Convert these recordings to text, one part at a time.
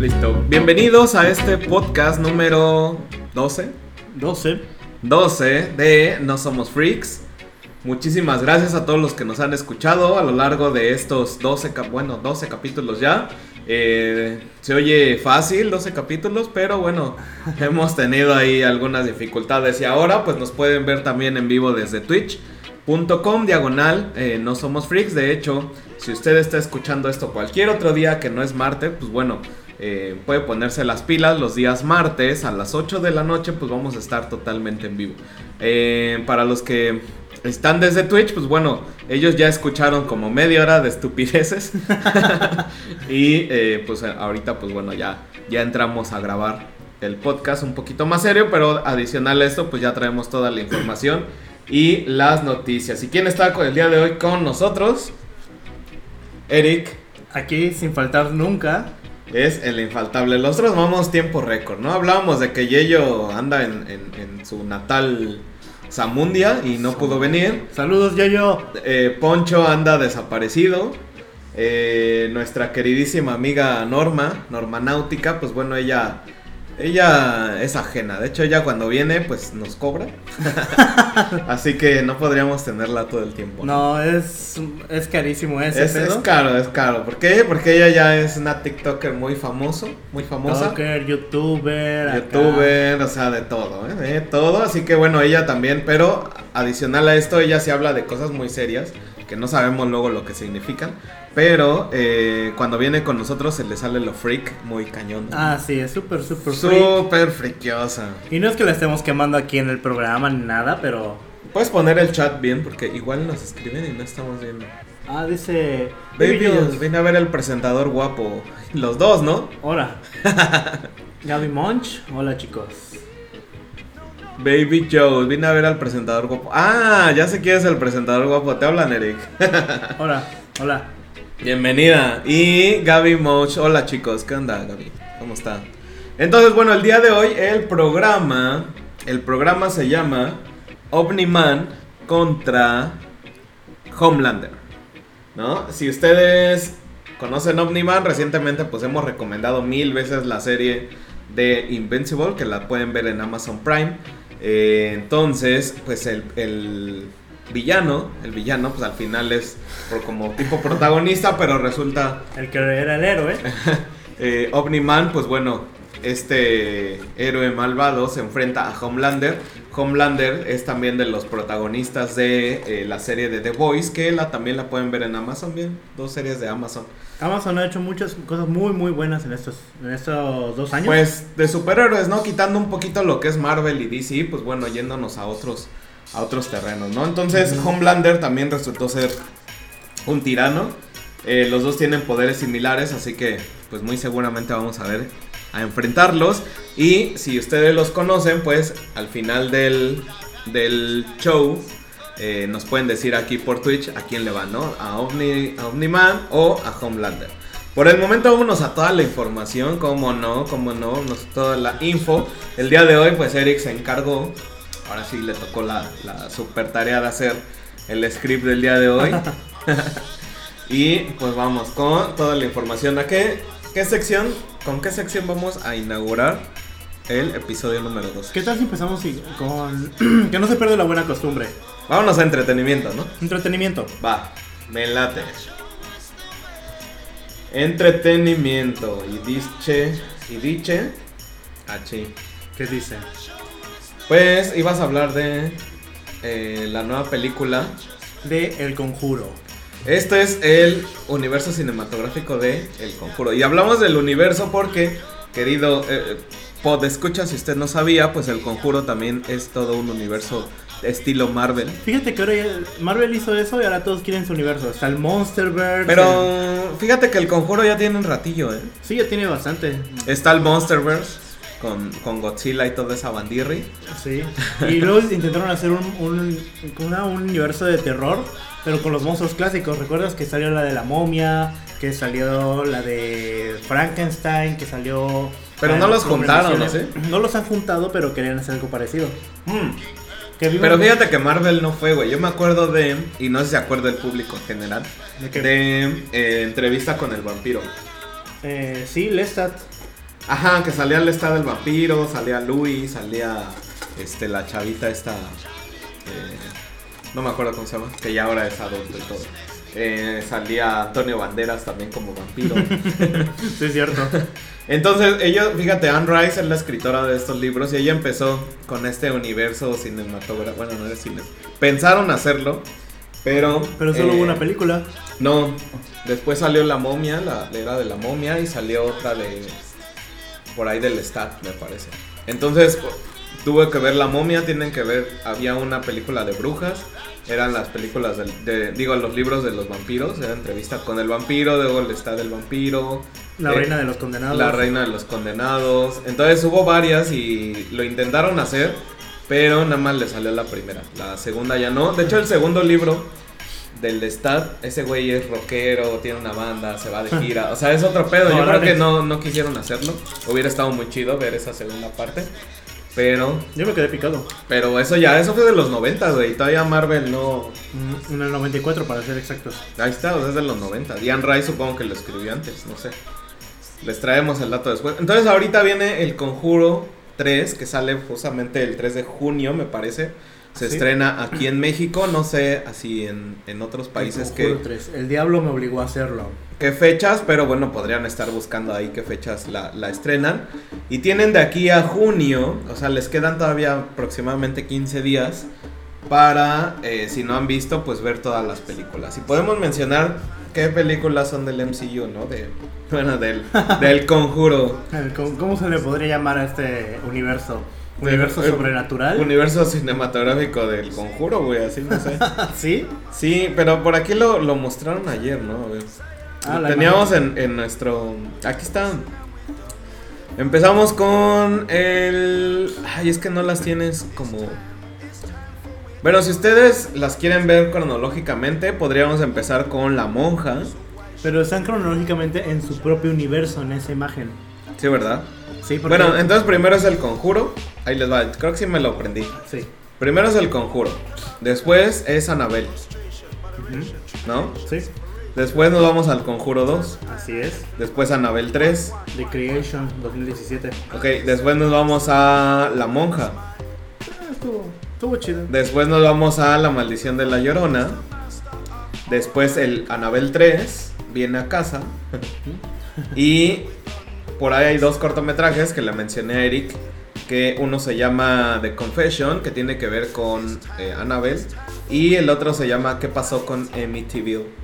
Listo. Bienvenidos a este podcast número 12. 12. 12 de No Somos Freaks. Muchísimas gracias a todos los que nos han escuchado a lo largo de estos 12, cap- bueno, 12 capítulos ya. Eh, se oye fácil, 12 capítulos, pero bueno, hemos tenido ahí algunas dificultades y ahora pues nos pueden ver también en vivo desde twitch.com diagonal eh, no somos freaks. De hecho, si usted está escuchando esto cualquier otro día que no es martes, pues bueno, eh, puede ponerse las pilas los días martes a las 8 de la noche, pues vamos a estar totalmente en vivo. Eh, para los que están desde Twitch, pues bueno, ellos ya escucharon como media hora de estupideces. y eh, pues ahorita, pues bueno, ya, ya entramos a grabar el podcast un poquito más serio, pero adicional a esto, pues ya traemos toda la información y las noticias. ¿Y quién está con el día de hoy con nosotros? Eric. Aquí sin faltar nunca. Es el infaltable. Nosotros vamos tiempo récord, ¿no? Hablábamos de que Yeyo anda en, en- en su natal Zamundia y no pudo venir. Saludos, yo Eh, Poncho anda desaparecido. Eh, nuestra queridísima amiga Norma, Norma Náutica, pues bueno, ella, ella es ajena. De hecho, ella cuando viene, pues nos cobra. Así que no podríamos tenerla todo el tiempo. No, es, es carísimo ese Es, es caro, es caro. ¿Por qué? Porque ella ya es una TikToker muy famoso, muy famosa. TikToker, youtuber, acá. Youtuber, o sea, de todo, ¿eh? De todo. Así que bueno, ella también, pero adicional a esto, ella sí habla de cosas muy serias, que no sabemos luego lo que significan. Pero eh, cuando viene con nosotros se le sale lo freak muy cañón. Ah, sí, es súper, súper freak. Súper frikiosa. Y no es que la estemos quemando aquí en el programa ni nada, pero. Puedes poner el chat bien porque igual nos escriben y no estamos viendo. Ah, dice. Baby, viene a ver el presentador guapo. Los dos, ¿no? Hola. Gaby Monch. Hola, chicos. Baby Joe, vine a ver al presentador guapo. Ah, ya sé quién es el presentador guapo. Te hablan, Eric. Hola, hola. Bienvenida. Y Gaby Moch. Hola chicos, ¿qué onda Gaby? ¿Cómo está? Entonces, bueno, el día de hoy el programa, el programa se llama Omniman contra Homelander. ¿No? Si ustedes conocen Omniman, recientemente pues hemos recomendado mil veces la serie de Invincible, que la pueden ver en Amazon Prime. Eh, entonces, pues el, el villano, el villano pues al final es por- como tipo protagonista, pero resulta El que era el héroe. eh, Omni-Man, pues bueno, este héroe malvado se enfrenta a Homelander. Homelander es también de los protagonistas de eh, la serie de The Voice, que la, también la pueden ver en Amazon, bien, dos series de Amazon. Amazon ha hecho muchas cosas muy, muy buenas en estos, en estos dos años. Pues de superhéroes, ¿no? Quitando un poquito lo que es Marvel y DC, pues bueno, yéndonos a otros, a otros terrenos, ¿no? Entonces Homelander también resultó ser un tirano. Eh, los dos tienen poderes similares, así que pues muy seguramente vamos a ver a enfrentarlos. Y si ustedes los conocen, pues al final del, del show eh, nos pueden decir aquí por Twitch a quién le van, ¿no? A, Omni, a Omni-Man o a Homelander. Por el momento vámonos a toda la información, como no, como no, nos- toda la info. El día de hoy pues Eric se encargó, ahora sí le tocó la, la super tarea de hacer el script del día de hoy. y pues vamos con toda la información. ¿A qué, qué sección, con qué sección vamos a inaugurar el episodio número 2? ¿Qué tal si empezamos y- con. que no se pierda la buena costumbre? Vámonos a entretenimiento, ¿no? Entretenimiento. Va, me late. Entretenimiento. Y dice. Y dice. H. ¿Qué dice? Pues ibas a hablar de eh, la nueva película. De El Conjuro. Este es el universo cinematográfico de El Conjuro. Y hablamos del universo porque, querido eh, pod escucha, si usted no sabía, pues El Conjuro también es todo un universo estilo Marvel. Fíjate que ahora Marvel hizo eso y ahora todos quieren su universo. Está el Monsterverse. el- Pero fíjate que El Conjuro ya tiene un ratillo, ¿eh? Sí, ya tiene bastante. Está el Monsterverse con, con Godzilla y toda esa bandirri. Sí. Y luego intentaron hacer un, un, una- un universo de terror, pero con los monstruos clásicos. ¿Recuerdas que salió la de la momia? Que salió la de Frankenstein, que salió... Pero no los juntaron, ¿no? Abominaciones. No los han juntado, pero querían hacer algo parecido. Mm. Pero fíjate que Marvel no fue, güey. Yo me acuerdo de, y no sé si se acuerda el público en general, ¿De qué? de eh, entrevista con el vampiro. Eh, sí, Lestat. Ajá, que salía el estado del vampiro, salía Luis, salía este la chavita esta. eh, no me acuerdo cómo se llama, que ya ahora es adulto y todo. Eh, salía Antonio Banderas también como vampiro. Sí, es cierto. Entonces, ella, fíjate, Anne Rice es la escritora de estos libros y ella empezó con este universo cinematográfico. Bueno, no era cine. Pensaron hacerlo, pero. Pero solo eh, hubo una película. No, después salió La Momia, la, la era de La Momia, y salió otra de. Por ahí del Stat, me parece. Entonces, tuve que ver La Momia, tienen que ver. Había una película de brujas. Eran las películas del, de, digo, los libros de los vampiros. Era entrevista con el vampiro, luego el Stat del vampiro. La eh, reina de los condenados. La reina de los condenados. Entonces hubo varias y lo intentaron hacer, pero nada más le salió la primera. La segunda ya no. De hecho, el segundo libro del Stat, ese güey es rockero, tiene una banda, se va de gira. O sea, es otro pedo. Yo creo que no, no quisieron hacerlo. Hubiera estado muy chido ver esa segunda parte. Pero, Yo me quedé picado. pero eso ya, eso fue de los 90, güey. Todavía Marvel no. Mm, En el 94 para ser exactos. Ahí está, o sea, es de los 90. Diane Rice supongo que lo escribió antes, no sé. Les traemos el dato después. Entonces ahorita viene el Conjuro 3, que sale justamente el 3 de junio, me parece. Se Sí. estrena aquí en México, no sé así en, en otros países El que, Conjuro tres. El diablo me obligó a hacerlo. Qué fechas, pero bueno, podrían estar buscando ahí qué fechas la, la estrenan. Y tienen de aquí a junio, o sea, les quedan todavía aproximadamente 15 días para, eh, si no han visto, pues ver todas las películas. Y podemos mencionar qué películas son del MCU, ¿no? De, bueno, del, del conjuro. ¿Cómo, se le podría llamar a este universo? ¿Universo el sobrenatural? Universo cinematográfico del conjuro, güey, así no sé. ¿Sí? Sí, pero por aquí lo, lo mostraron ayer, ¿no? A ver. Ah, la teníamos en, en nuestro... Aquí está. Empezamos con el... Ay, es que no las tienes como... Bueno, si ustedes las quieren ver cronológicamente, podríamos empezar con La Monja. Pero están cronológicamente en su propio universo en esa imagen. Sí, ¿verdad? Sí, porque... Bueno, entonces primero es el conjuro. Ahí les va. Creo que sí me lo aprendí. Sí. Primero es el conjuro. Después es Anabel. ¿no? Sí, Después nos vamos al conjuro 2. así es. Después Anabel 3. The Creation 2017. Ok, después nos vamos a La Monja. Ah, estuvo, estuvo chido. Después nos vamos a La Maldición de la Llorona. Después el Anabel 3 viene a casa. y por ahí hay dos cortometrajes que le mencioné a Eric. Que uno se llama The Confession, que tiene que ver con eh, Annabelle. Y el otro se llama ¿Qué pasó con Amityville?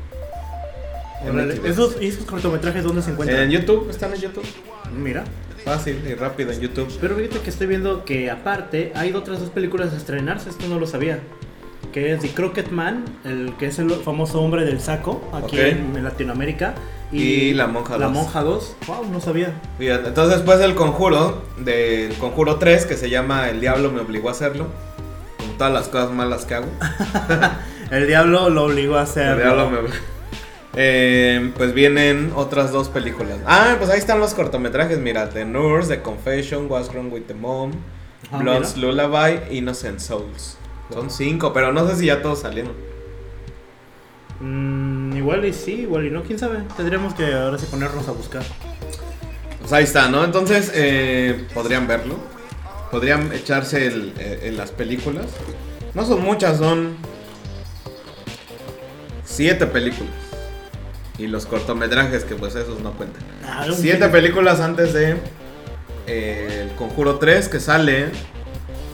¿Esos, ¿Esos cortometrajes dónde se encuentran? En YouTube, están en YouTube. Mira. Fácil y rápido en YouTube. Pero fíjate que estoy viendo que aparte hay otras dos películas a estrenarse, esto no lo sabía. Que es The Crockett Man, el que es el famoso hombre del saco aquí en, en Latinoamérica. Y La Monja La 2. Monja 2. Wow, no sabía. Entonces después del conjuro, del conjuro 3, que se llama El Diablo me obligó a hacerlo, con todas las cosas malas que hago. El diablo lo obligó a hacer. El Diablo me obli- Eh, pues vienen otras dos películas. Ah, pues ahí están los cortometrajes, mira, The Nurse, The Confession, What's Wrong with the Mom, Ah, Blood's mira. Lullaby, Innocent Souls. Son cinco, pero no sé si ya todos salieron. Mm, igual y sí, igual y no, quién sabe. Tendríamos que ahora sí ponernos a buscar. Pues ahí está, ¿no? Entonces, eh, podrían verlo. Podrían echarse el, eh, en las películas. No son muchas, son siete películas. Y los cortometrajes, que pues esos no cuentan. Ah, Siete películas antes de eh, El Conjuro 3, que sale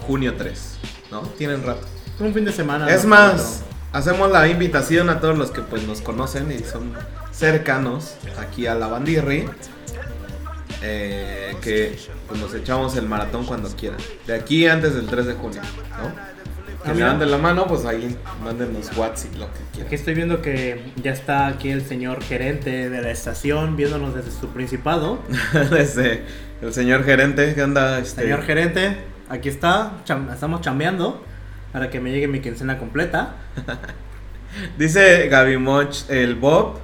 junio 3. ¿No? Tienen rato. Un fin de semana. Es ¿no? más, hacemos la invitación a todos los que pues nos conocen y son cercanos aquí a la Bandirri. eh, que pues, nos echamos el maratón cuando quieran. De aquí antes del 3 de junio, ¿no? Que le mira. dan de la mano, pues ahí mándenos WhatsApp lo que Aquí quieran. estoy viendo que ya está aquí el señor gerente de la estación viéndonos desde su principado. Desde el señor gerente, que anda? Este, Señor gerente, aquí está, cham- estamos chambeando para que me llegue mi quincena completa. Dice Gaby Moch, el Bob.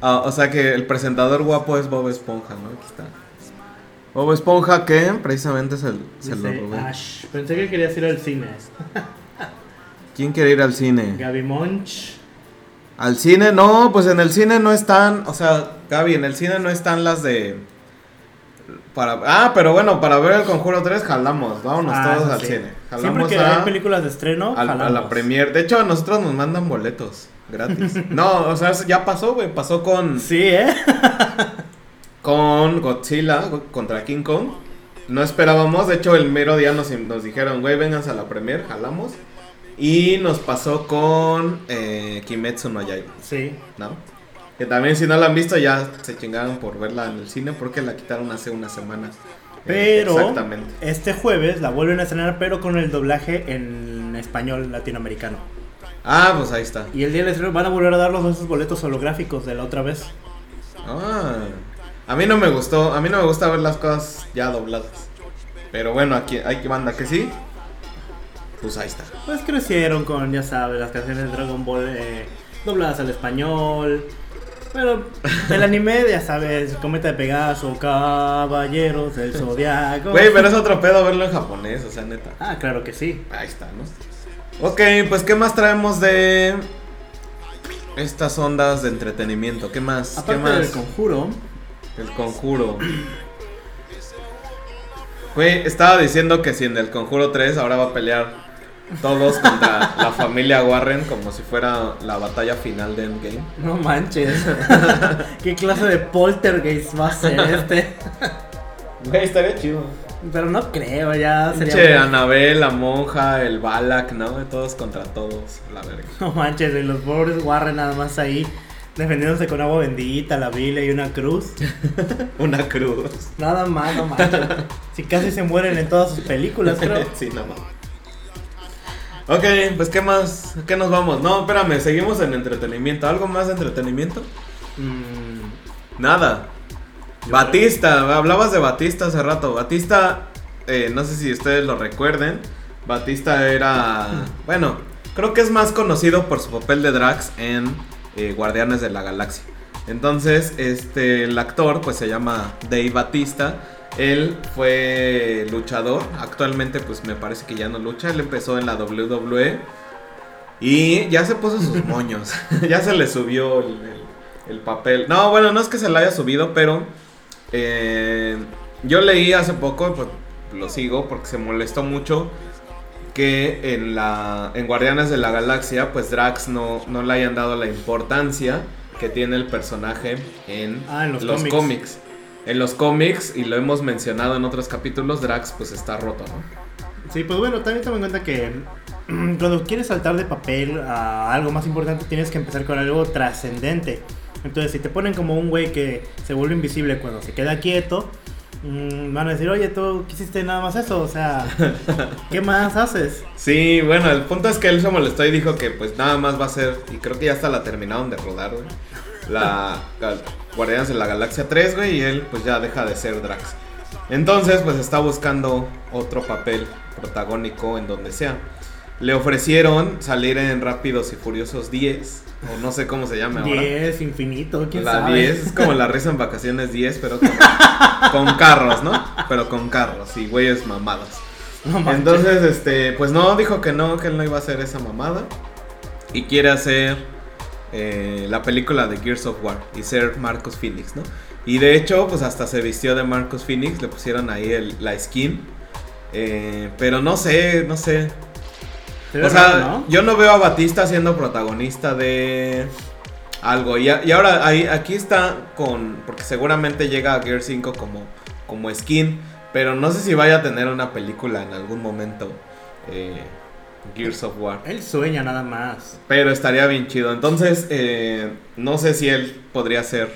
ah, o sea que el presentador guapo es Bob Esponja, ¿no? Aquí está. Bob Esponja que precisamente se, se lo Dice robé. Ash. Pensé que querías ir al cine. ¿Quién quiere ir al cine? Gaby Monch. ¿Al cine? No, pues en el cine no están, o sea, Gaby, en el cine no están las de Para, ah, pero bueno, para ver el Conjuro 3 jalamos, vámonos Ah, todos al sí. cine. Siempre Jalamos que a, hay películas de estreno, al- a la premier. De hecho, a nosotros nos mandan boletos gratis. no, o sea, ya pasó, güey. Pasó con, Sí, ¿eh? Con Godzilla go- contra King Kong. No esperábamos, de hecho, el mero día nos, nos dijeron, güey, vénganse a la premier, jalamos. Y nos pasó con eh, Kimetsu no Yaiba, Sí. ¿no? Que también si no la han visto ya se chingaron por verla en el cine porque la quitaron hace una semana. Pero exactamente. este jueves la vuelven a estrenar, pero con el doblaje en español latinoamericano. Ah, pues ahí está. Y el día del estreno van a volver a dar los esos boletos holográficos de la otra vez. Ah, a mí no me gustó, a mí no me gusta ver las cosas ya dobladas. Pero bueno, aquí hay que banda que sí. Pues ahí está. Pues crecieron con, ya sabes, las canciones de Dragon Ball eh, dobladas al español. Pero el anime, ya sabes, Cometa de Pegaso, Caballeros del Zodiaco. Güey, pero es otro pedo verlo en japonés, o sea, neta. Ah, claro que sí. Ahí está, ¿no? Ok, pues ¿qué más traemos de estas ondas de entretenimiento? ¿Qué más? ¿Qué más? del conjuro, El conjuro. Güey, estaba diciendo que si en el conjuro 3 ahora va a pelear todos contra la familia Warren como si fuera la batalla final de Endgame. no manches. ¿Qué clase de poltergeist va a ser este? Güey, estaría chido. Pero no creo, ya sería. Muy- Anabel, la monja, el Balak, ¿no? Todos contra todos, la verga. No manches, y los pobres Warren nada más ahí defendiéndose con agua bendita, la Biblia y una cruz. Una cruz. Nada más, no manches. Si casi se mueren en todas sus películas, creo. sí, nada más. Ok, pues ¿qué más? ¿Qué nos vamos? No, espérame, seguimos en entretenimiento. ¿Algo más de entretenimiento? Mm, Nada. Batista, hablabas de Batista hace rato. Batista, eh, no sé si ustedes lo recuerden. Batista era, bueno, creo que es más conocido por su papel de Drax en eh, Guardianes de la Galaxia. Entonces, este, el actor, pues se llama Dave Batista. Él fue luchador. Actualmente, pues me parece que ya no lucha. Él empezó en la WWE. Y ya se puso sus moños. ya se le subió el, el- el papel. No, bueno, no es que se le haya subido, pero eh, yo leí hace poco, pues lo sigo porque se molestó mucho que en la en Guardianes de la Galaxia, pues Drax no, no le hayan dado la importancia que tiene el personaje en, Ah, en los cómics. cómics. En los cómics, y lo hemos mencionado en otros capítulos, Drax pues está roto, ¿no? Sí, pues bueno, también toma en cuenta que cuando quieres saltar de papel a algo más importante tienes que empezar con algo trascendente. Entonces, si te ponen como un güey que se vuelve invisible cuando se queda quieto, mm, van a decir, oye, tú quisiste nada más eso, o sea, ¿qué más haces? Sí, bueno, el punto es que él se molestó y dijo que pues nada más va a ser, y creo que ya hasta la terminaron de rodar, güey. La, la Guardianes de la Galaxia 3, güey, y él pues ya deja de ser Drax. Entonces, pues está buscando otro papel protagónico en donde sea. Le ofrecieron salir en Rápidos y Furiosos 10, o no sé cómo se llama ahora. 10, infinito, quién La sabe. 10 es como la risa en vacaciones 10, pero con, con carros, ¿no? Pero con carros y güeyes mamados. No. Entonces, este, pues no, dijo que no, que él no iba a hacer esa mamada. Y quiere hacer eh, la película de Gears of War y ser Marcus Phoenix, ¿no? Y de hecho, pues hasta se vistió de Marcus Phoenix, le pusieron ahí el, la skin. Eh, pero no sé, no sé. O sea, raro, ¿no? yo no veo a Batista siendo protagonista de algo. Y, a- y ahora ahí, aquí está con. Porque seguramente llega a Gear 5 como, como skin. Pero no sé si vaya a tener una película en algún momento. eh, Gears of War. Él sueña nada más. Pero estaría bien chido. Entonces, eh, no sé si él podría ser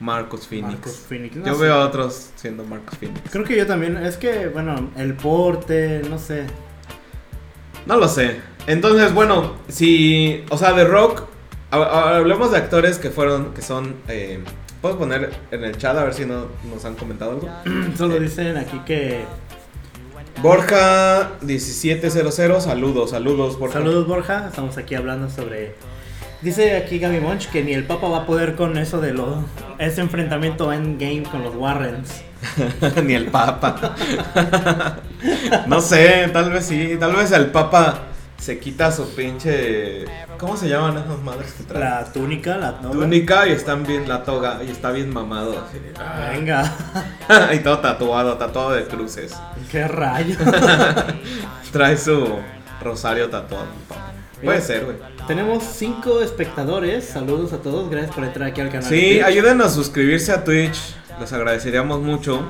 Marcus Phoenix. Marcus Phoenix, no yo sé. veo a otros siendo Marcus Phoenix. Creo que yo también, es que, bueno, el porte, no sé. No lo sé. Entonces, bueno, si. O sea, de rock. ha- ha- Hablemos de actores que fueron. Que son. Eh, Puedes poner en el chat a ver si no nos han comentado algo. Solo dicen aquí que. Borja 1700, saludos, saludos, Borja. Saludos, Borja. Estamos aquí hablando sobre. Dice aquí Gaby Monch que ni el Papa va a poder con eso de lo, ese enfrentamiento endgame con los Warrens. Ni el Papa. no sé, tal vez sí. Tal vez el Papa se quita su pinche. ¿Cómo se llaman esas madres que traen? La túnica, la toga. túnica y están bien la toga y está bien mamado. así Ah, Venga, y todo tatuado, tatuado de cruces. qué rayo. Trae su rosario tatuado. Puede ser, güey. Tenemos cinco espectadores. Saludos a todos. Gracias por entrar aquí al canal. Sí, ayúdenos a suscribirse a Twitch. Les agradeceríamos mucho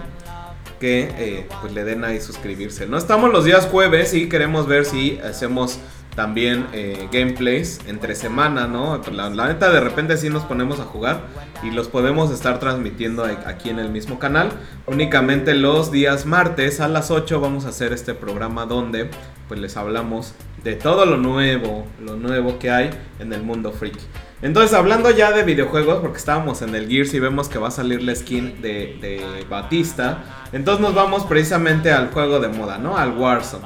que eh, pues le den ahí suscribirse. No estamos los días jueves y queremos ver si hacemos también eh, gameplays entre semana, ¿no? La, neta de repente sí nos ponemos a jugar y los podemos estar transmitiendo aquí en el mismo canal. Únicamente los días martes a las 8 vamos a hacer este programa donde pues les hablamos de todo lo nuevo, lo nuevo que hay en el mundo freak. Entonces, hablando ya de videojuegos, porque estábamos en el Gears y vemos que va a salir la skin de, Batista, entonces nos vamos precisamente al juego de moda, ¿no? Al Warzone.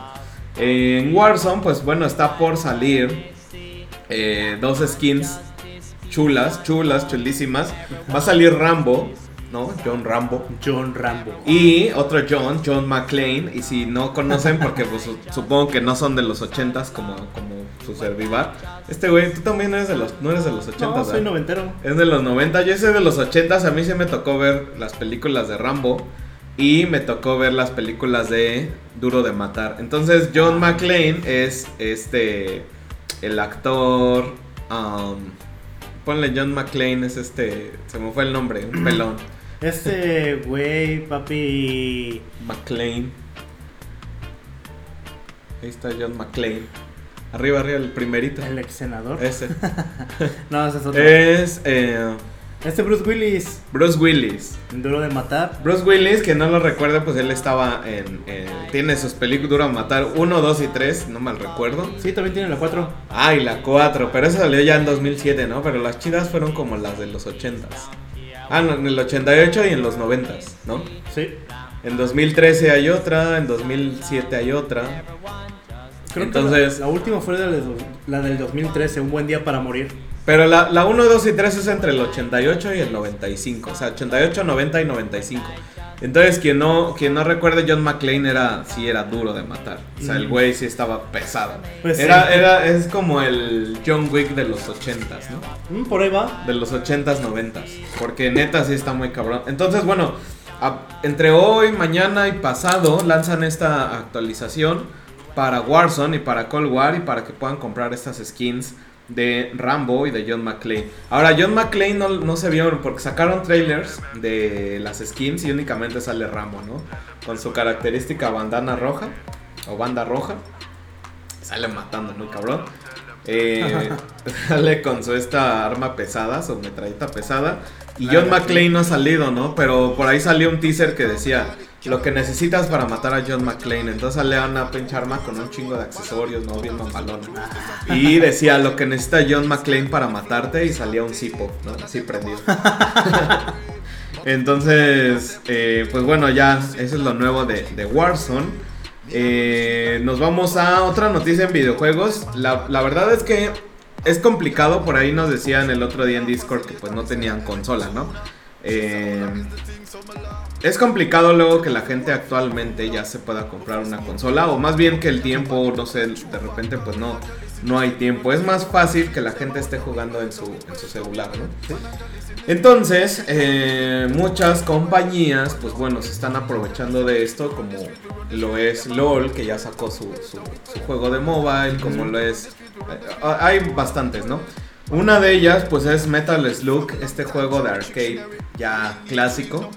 En Warzone, pues bueno, está por salir eh, dos skins chulas, chulas, chulísimas. Va a salir Rambo, ¿no? John Rambo. John Rambo. Y otro John, John McClane. Y si no conocen, porque pues, su- supongo que no son de los 80s como, como su servivar. Este güey, tú también eres de los, no eres de los 80s. No, soy noventero. Es de los 90, yo soy de los 80, a mí sí me tocó ver las películas de Rambo y me tocó ver las películas de Duro de Matar. Entonces John McClane es este, el actor, um, ponle John McClane, es este, se me fue el nombre, un pelón. Este güey, papi. McClane. Ahí está John McClane. Arriba, arriba, el primerito. El ex senador. Ese. No, ese es otro. Es eh, Este Bruce Willis. Bruce Willis. Duro de matar. Bruce Willis, que no lo recuerde, pues él estaba en. tiene sus películas Duro a Matar 1, 2 y 3, no mal recuerdo. Sí, también tiene la 4. Ah, y la 4, pero esa salió ya en 2007, ¿no? Pero las chidas fueron como las de los 80s. Ah, no, en el 88 y en los 90s, ¿no? Sí. En 2013 hay otra, en 2007 hay otra. Creo Entonces- que la, la última fue la, de- la del 2013, Un buen día para morir. Pero la, la 1, 2 y 3 es entre el 88 y el 95. O sea, 88, 90 y 95. Entonces, quien no, quien no recuerde, John McClane era, sí era duro de matar. O sea, el güey sí estaba pesado. Pues era, sí. era, es como el John Wick de los 80s, ¿no? Mm, por ahí va. De los 80s, 90s. Porque neta sí está muy cabrón. Entonces, bueno, a- entre hoy, mañana y pasado lanzan esta actualización para Warzone y para Cold War y para que puedan comprar estas skins de Rambo y de John McClane. Ahora, John McClane no, no se vieron porque sacaron trailers de las skins y únicamente sale Rambo, ¿no? Con su característica bandana roja o banda roja. Sale matando, muy cabrón. Eh, sale con su esta arma pesada, su metralleta pesada. Y John McClane no ha salido, ¿no? Pero por ahí salió un teaser que decía lo que necesitas para matar a John McClane. Entonces sale una pinche arma con un chingo de accesorios, ¿no? Bien mamalón. Y decía lo que necesita John McClane para matarte y salía un cipo, ¿no? Así prendido. Entonces, eh, pues bueno, ya eso es lo nuevo de, de Warzone. Eh, nos vamos a otra noticia en videojuegos. La, la verdad es que es complicado. Por ahí nos decían el otro día en Discord que pues no tenían consola, ¿no? Eh, es complicado luego que la gente actualmente ya se pueda comprar una consola. O más bien que el tiempo, no sé, de repente pues no, no hay tiempo. Es más fácil que la gente esté jugando en su, en su celular, ¿no? Entonces, eh, muchas compañías, pues bueno, se están aprovechando de esto, como lo es LOL, que ya sacó su, su- su juego de mobile, como lo es... eh, hay bastantes, ¿no? Una de ellas, pues es Metal Slug, este juego de arcade ya clásico.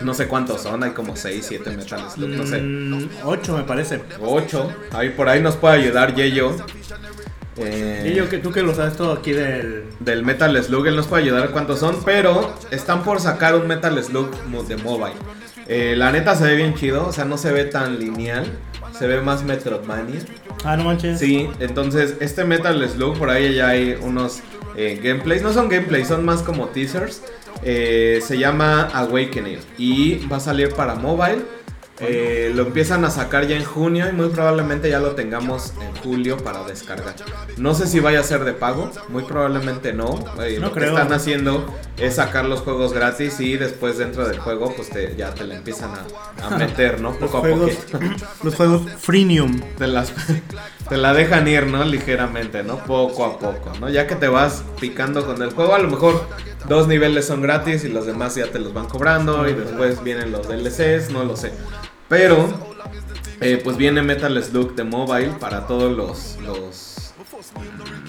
No sé cuántos son, hay como 6, 7 Metal Slug, no sé. 8 me parece. 8. Ahí por ahí nos puede ayudar Yeyo. Eh, Y yo que tú que lo sabes todo aquí del. del Metal Slug, él nos puede ayudar cuántos son, pero están por sacar un Metal Slug de mobile. Eh, la neta se ve bien chido, o sea, no se ve tan lineal, se ve más Metroidvania. Ah, no manches. Sí, entonces este Metal Slug, por ahí ya hay unos eh, gameplays, no son gameplays, son más como teasers. Eh, se llama Awakening y va a salir para mobile. Eh, lo empiezan a sacar ya en junio y muy probablemente ya lo tengamos en julio para descargar. No sé si vaya a ser de pago, muy probablemente no. Eh, No lo que creo. están haciendo es sacar los juegos gratis y después dentro del juego pues te- ya te la empiezan a, a meter, ¿no? Los Poco a juegos, poco. los juegos freemium. Te, las, te la dejan ir, ¿no? Ligeramente, ¿no? Poco a poco, ¿no? Ya que te vas picando con el juego, a lo mejor dos niveles son gratis y los demás ya te los van cobrando y después vienen los DLCs, no lo sé. Pero, eh, pues viene Metal Slug de mobile para todos los, los...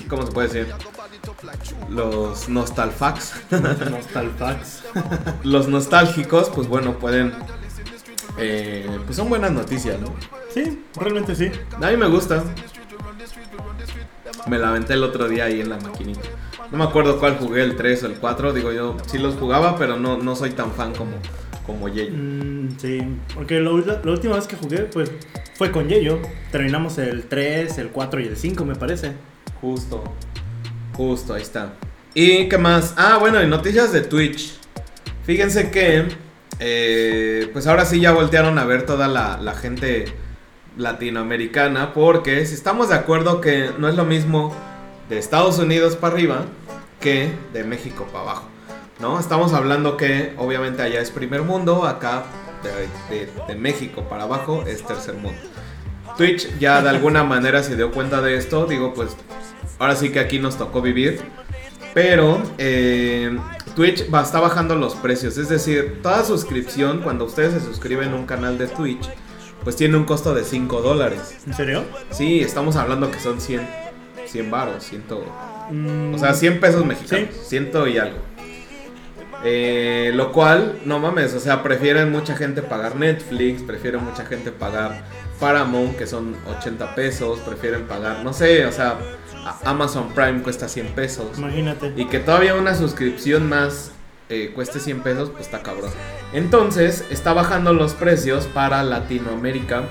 ¿Cómo se puede decir? Los nostalfax. Nostalfax. los nostálgicos, pues bueno, pueden... eh, pues son buenas noticias, ¿no? Sí, realmente sí. A mí me gusta. Me la aventé el otro día ahí en la maquinita. No me acuerdo cuál jugué, el 3 o el 4. Digo yo, sí los jugaba, pero no, no soy tan fan como, como Yeyo. Mm, sí, porque lo- la, la última vez que jugué pues fue con Yeyo. Terminamos el 3, el 4 y el 5 me parece. Justo. Justo, ahí está. ¿Y qué más? Ah, bueno, y noticias de Twitch. Fíjense que, eh, pues ahora sí ya voltearon a ver toda la, la gente latinoamericana, porque si estamos de acuerdo que no es lo mismo de Estados Unidos para arriba que de México para abajo, ¿no? Estamos hablando que obviamente allá es primer mundo, acá de, de- de México para abajo es tercer mundo. Twitch ya de alguna manera se dio cuenta de esto, digo pues ahora sí que aquí nos tocó vivir. Pero eh, Twitch va, está bajando los precios. Es decir, toda suscripción, cuando ustedes se suscriben a un canal de Twitch, pues tiene un costo de 5 dólares. ¿En serio? Sí, estamos hablando que son 100, 100 baros, 100, Mm, o sea, 100 pesos mexicanos, Sí. 100 y algo. Eh, lo cual, no mames, o sea, prefieren mucha gente pagar Netflix, prefieren mucha gente pagar Paramount, que son 80 pesos, prefieren pagar, no sé, o sea, Amazon Prime cuesta 100 pesos. Imagínate. Y que todavía una suscripción más eh, cueste 100 pesos, pues está cabrón. Entonces, está bajando los precios para Latinoamérica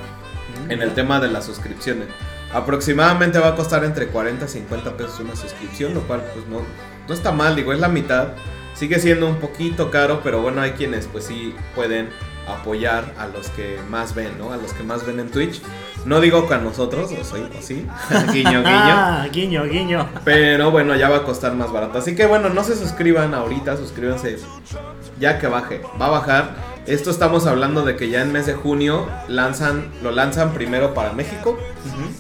en el tema de las suscripciones. Aproximadamente va a costar entre 40 y 50 pesos una suscripción, lo cual pues no, no está mal, digo, es la mitad. Sigue siendo un poquito caro, pero bueno, hay quienes pues sí pueden apoyar a los que más ven, ¿no? A los que más ven en Twitch. No digo que a nosotros, o, soy, o sí, guiño, guiño. Ah, guiño, guiño. Pero bueno, ya va a costar más barato. Así que bueno, no se suscriban ahorita, suscríbanse ya que baje. Va a bajar. Esto estamos hablando de que ya en mes de junio lanzan, lo lanzan primero para México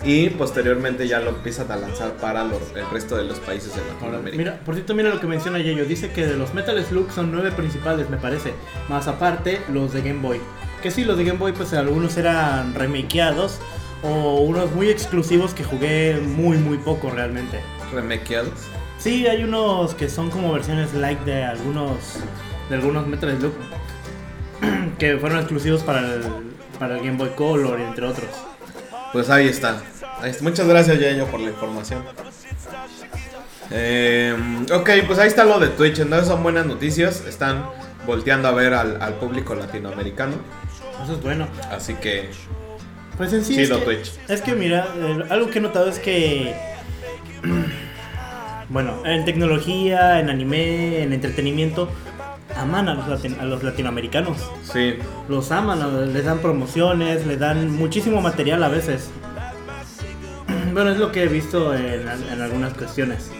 y posteriormente ya lo empiezan a lanzar para los- el resto de los países de Latinoamérica. mira, por cierto, mira lo que menciona Yeyo. Dice que de los Metal Slug son nueve principales, me parece. Más aparte, los de Game Boy. Que sí, los de Game Boy, pues algunos eran remakeados. O unos muy exclusivos que jugué muy, muy poco realmente. Remakeados. Sí, hay unos que son como versiones like de algunos de algunos Metal Slug que fueron exclusivos para el, para el Game Boy Color, entre otros. Pues ahí está. Ahí está. Muchas gracias, Yayo, por la información. Eh, ok, pues ahí está lo de Twitch. Entonces son buenas noticias. Están volteando a ver al, al público latinoamericano. Eso es bueno. Así que Pues en sí, Sí, es, lo que, Twitch. es que mira, eh, algo que he notado es que bueno, en tecnología, en anime, en entretenimiento aman a los, latin- a los latinoamericanos. sí. Los aman, les dan promociones, les dan muchísimo material a veces. Bueno, es lo que he visto en, en algunas cuestiones.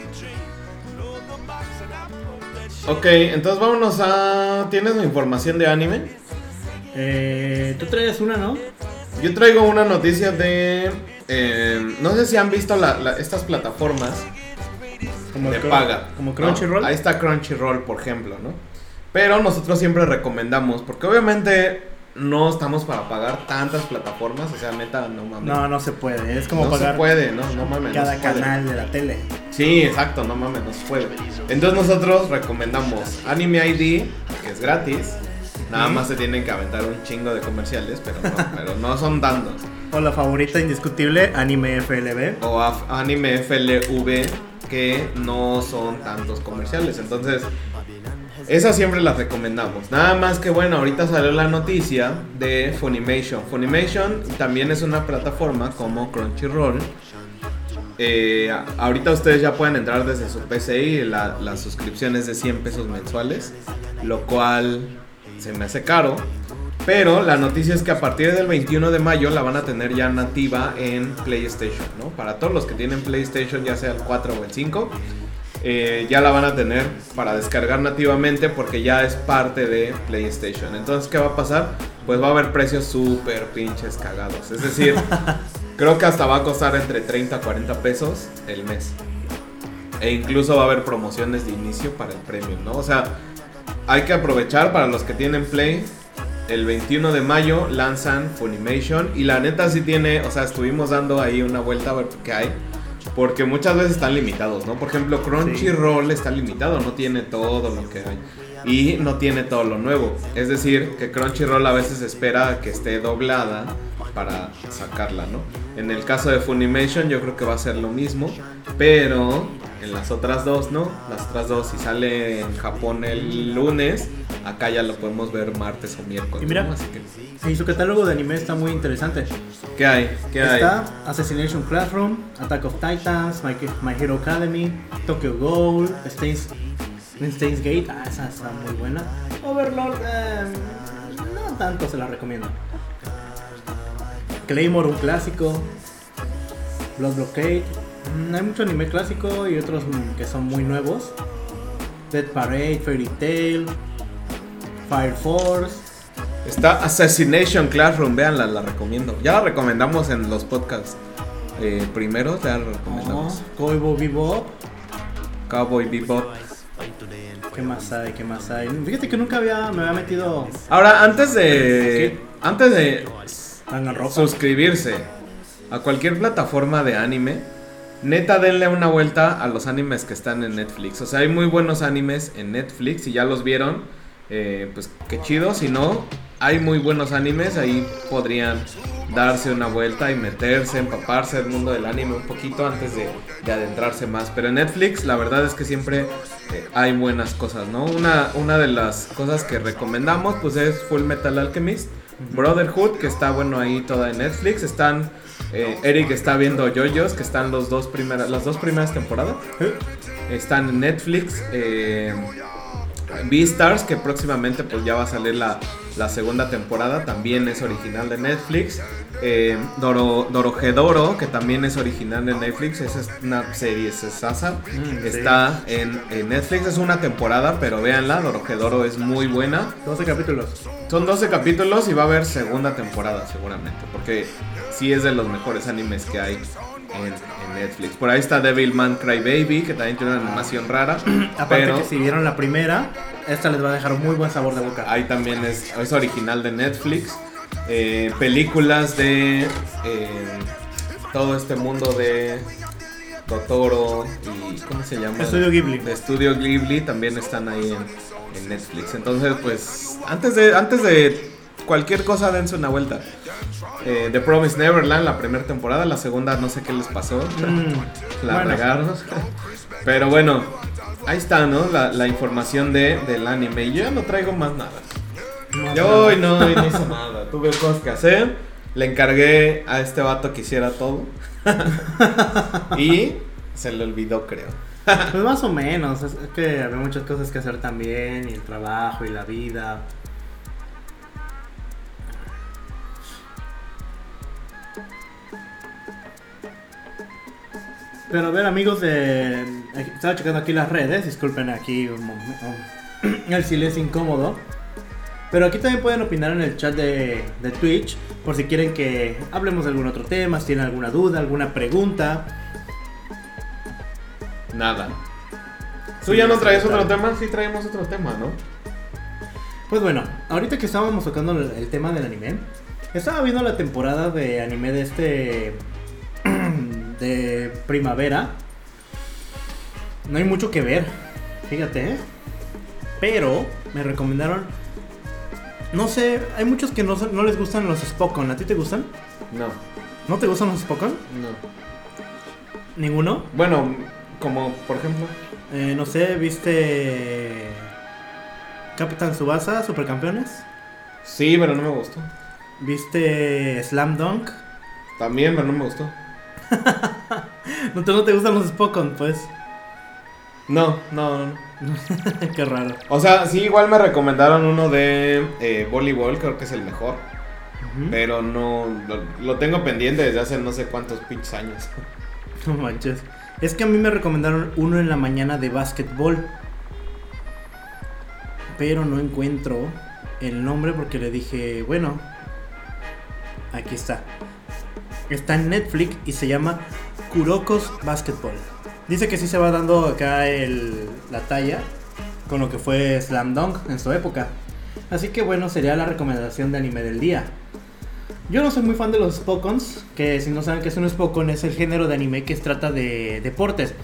Ok, entonces vámonos a. ¿Tienes información de anime? Eh, Tú traes una, ¿no? Yo traigo una noticia de. eh, no sé si han visto la- la- estas plataformas Como de paga. Como ¿no? Crunchyroll. Ahí está Crunchyroll, por ejemplo, ¿no? Pero nosotros siempre recomendamos, porque obviamente no estamos para pagar tantas plataformas, o sea, neta, no mames. No, no se puede. Es como no pagar se puede, no, no mames. no cada puede. canal de la tele. Sí, exacto, no mames, no se puede. Entonces nosotros recomendamos Anime ID, que es gratis. Nada más se tienen que aventar un chingo de comerciales, pero no, pero no son tantos. O la favorita indiscutible, Anime FLB. O Anime FLV, que no son tantos comerciales. Entonces, esas siempre las recomendamos. Nada más que bueno, ahorita salió la noticia de Funimation. Funimation también es una plataforma como Crunchyroll. Eh, ahorita ustedes ya pueden entrar desde su PC y la, la suscripción es de 100 pesos mensuales, lo cual se me hace caro. Pero la noticia es que a partir del 21 de mayo la van a tener ya nativa en PlayStation, ¿no? Para todos los que tienen PlayStation, ya sea el 4 o el 5, eh, ya la van a tener para descargar nativamente porque ya es parte de PlayStation. Entonces, ¿qué va a pasar? Pues va a haber precios súper pinches cagados. Es decir, creo que hasta va a costar entre 30 a 40 pesos el mes. E incluso va a haber promociones de inicio para el premium, ¿no? O sea, hay que aprovechar para los que tienen Play. El 21 de mayo lanzan Funimation. Y la neta sí tiene, o sea, estuvimos dando ahí una vuelta a ver qué hay. Porque muchas veces están limitados, ¿no? Por ejemplo, Crunchyroll está limitado, no tiene todo lo que hay. Y no tiene todo lo nuevo. Es decir, que Crunchyroll a veces espera que esté doblada para sacarla, ¿no? En el caso de Funimation yo creo que va a ser lo mismo, pero en las otras dos, ¿no? Las otras dos, si sale en Japón el lunes, acá ya lo podemos ver martes o miércoles. Y mira, ¿no? Así que, y su catálogo de anime está muy interesante. ¿qué hay? ¿Qué hay? Está Assassination Classroom, Attack of Titans, My, My Hero Academy, Tokyo Ghoul, Stains, Stains Gate, ah, esa está muy buena. Overlord, eh, no tanto se la recomiendo. Claymore, un clásico. Blood Blockade, mm, hay mucho anime clásico y otros que son muy nuevos. Dead Parade, Fairy Tail, Fire Force. Está Assassination Classroom, véanla, la recomiendo. Ya la recomendamos en los podcasts eh, primeros, ya la Oh, recomendamos. Cowboy Bebop. Cowboy Bebop. ¿Qué más hay? ¿Qué más hay? Fíjate que nunca había, me había metido Ahora, antes de. Antes de Danganronpa. suscribirse a cualquier plataforma de anime, neta denle una vuelta a los animes que están en Netflix. O sea, hay muy buenos animes en Netflix. Si ya los vieron, eh, pues qué chido. Si no, hay muy buenos animes. Ahí podrían darse una vuelta y meterse, empaparse del mundo del anime un poquito antes de, de adentrarse más. Pero en Netflix, la verdad es que siempre eh, hay buenas cosas, ¿no? Una, una de las cosas que recomendamos, pues es Full Metal Alchemist. Brotherhood, que está bueno ahí toda en Netflix. Están. eh, Eric está viendo JoJo's, que están los dos primeras, las dos primeras temporadas. Están en Netflix. Eh, Beastars, que próximamente pues ya va a salir la, la segunda temporada, también es original de Netflix. Eh, Doro, Dorohedoro, que también es original de Netflix, esa es una serie, Sasa. Mm, sí. Está en, en Netflix, es una temporada, pero véanla, Dorohedoro es muy buena. 12 capítulos. Son 12 capítulos y va a haber segunda temporada seguramente, porque sí es de los mejores animes que hay en, en Netflix. Por ahí está Devilman Crybaby, que también tiene una animación rara, Aparte pero que si vieron la primera, esta les va a dejar un muy buen sabor de boca. ahí también es, es original de Netflix. Eh, películas de eh, todo este mundo de Totoro y ¿cómo se llama? Estudio Ghibli. De Estudio Ghibli también están ahí en, en Netflix. Entonces, pues antes de antes de cualquier cosa dense una vuelta. Eh, The Promise Neverland, la primera temporada, la segunda no sé qué les pasó. Mm, La bueno. regaron. Pero bueno, ahí está, ¿no? La, la información de, del anime. Y yo ya no traigo más nada. no, Yo hoy no, hoy no hice nada. Tuve cosas que hacer. Le encargué a este vato que hiciera todo. y se le olvidó, creo. Pues más o menos, es es que había muchas cosas que hacer también, y el trabajo y la vida. Pero a ver amigos de... Estaba checando aquí las redes, disculpen aquí un mom- el silencio incómodo. Pero aquí también pueden opinar en el chat de, de Twitch por si quieren que hablemos de algún otro tema, si tienen alguna duda, alguna pregunta. Nada. ¿Tú Sí, ya no traes otro tema? Sí, traemos otro tema, ¿no? Pues bueno, ahorita que estábamos tocando el, el tema del anime, estaba viendo la temporada de anime de este. De primavera. No hay mucho que ver, fíjate, ¿eh? Pero me recomendaron. No sé, hay muchos que no, no les gustan los Spokon. ¿A ti te gustan? No, ¿No te gustan los Spokon? no. ¿Ninguno? Bueno, como por ejemplo. Eh, no sé, ¿viste. Capitán Subasa, Supercampeones? Sí, pero no me gustó. ¿Viste Slam Dunk? También, pero no me gustó. No te, no te gustan los Spokon, pues. No, no, no. Qué raro. O sea, sí, igual me recomendaron uno de eh, voleibol, creo que es el mejor. Pero no, lo, lo tengo pendiente desde hace no sé cuántos pinches años. No manches. Es que a mí me recomendaron uno en la mañana de básquetbol. Pero no encuentro el nombre porque le dije, bueno, aquí está. Está en Netflix y se llama Kurokos Basketball. Dice que sí se va dando acá el, la talla con lo que fue Slam Dunk en su época. Así que bueno, sería la recomendación de anime del día. Yo no soy muy fan de los Spokons, que si no saben que es un Spokon es el género de anime que trata de deportes.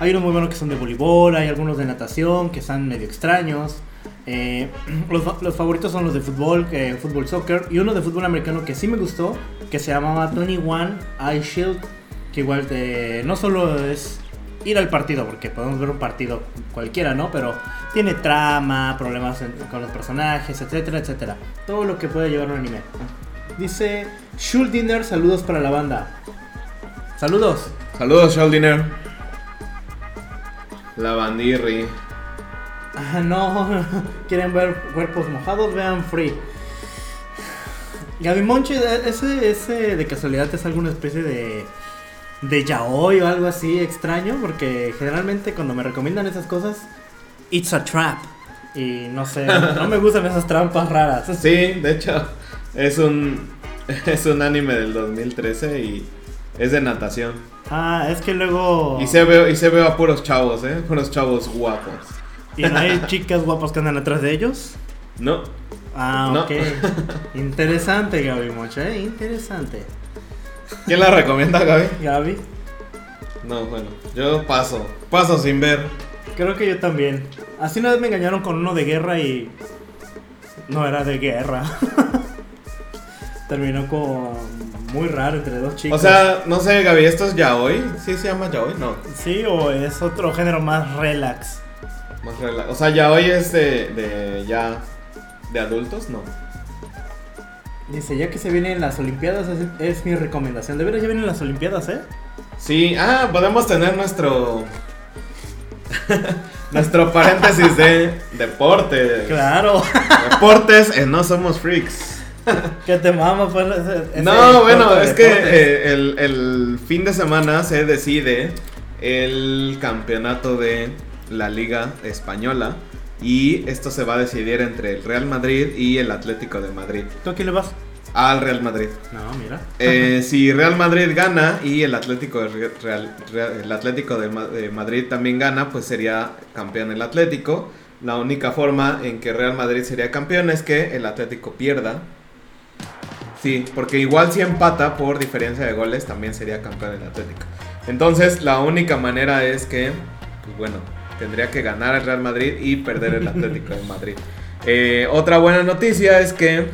Hay unos muy buenos que son de voleibol, hay algunos de natación que están medio extraños. Eh, los, fa- los favoritos son los de fútbol, fútbol soccer, y uno de fútbol americano que sí me gustó, que se llamaba 21 Eye Shield, que igual te- no solo es ir al partido, porque podemos ver un partido cualquiera, ¿no? Pero tiene trama, problemas en- con los personajes, etcétera, etcétera. Todo lo que puede llevar un anime. Dice Shul Dinner, saludos para la banda. Saludos. Saludos, Shaldiner. La bandirri. Ah, no, quieren ver cuerpos mojados, vean Free. Gaby Monche, ese, ese de casualidad es alguna especie de, de yaoi o algo así extraño, porque generalmente cuando me recomiendan esas cosas, it's a trap. Y no sé, no me gustan esas trampas raras. Sí, de hecho, es un, es un anime del 2013 y es de natación. Ah, es que luego... Y se ve, y se ve a puros chavos, ¿eh? Puros chavos guapos. ¿Y no hay chicas guapas que andan atrás de ellos? No, Ah, No. ok. Interesante, Gaby Monche, ¿eh? Interesante. ¿quién la recomienda, Gaby? Gaby, No, bueno, yo paso. Paso sin ver. creo que yo también. Así una vez me engañaron con uno de guerra y. No era de guerra. Terminó con. Muy raro entre dos chicos. O sea, no sé, Gaby, ¿esto es yaoi? ¿Sí se llama yaoi? No. Sí, o es otro género más relax. Más o sea, yaoi es de, de ya... ¿De adultos? No. Dice, ya que se vienen las Olimpiadas, es, es mi recomendación. De veras, ya vienen las Olimpiadas, ¿eh? Sí, ah, podemos tener nuestro... nuestro paréntesis de deporte. Claro. Deportes en No Somos Freaks. que te mama, pues. ese- No, bueno, es que deportes. eh, el, el fin de semana se decide el campeonato de la Liga Española y esto se va a decidir entre el Real Madrid y el Atlético de Madrid. ¿Tú a quién le vas? Al Real Madrid. No, mira. Eh, si Real Madrid gana y el Atlético de, Re- Real- Real- el Atlético de, de Madrid también gana, pues sería campeón el Atlético. La única forma en que Real Madrid sería campeón es que el Atlético pierda. Sí, porque igual si empata por diferencia de goles también sería campeón el Atlético. Entonces la única manera es que, pues bueno, tendría que ganar el Real Madrid y perder el Atlético de Madrid. Eh, otra buena noticia es que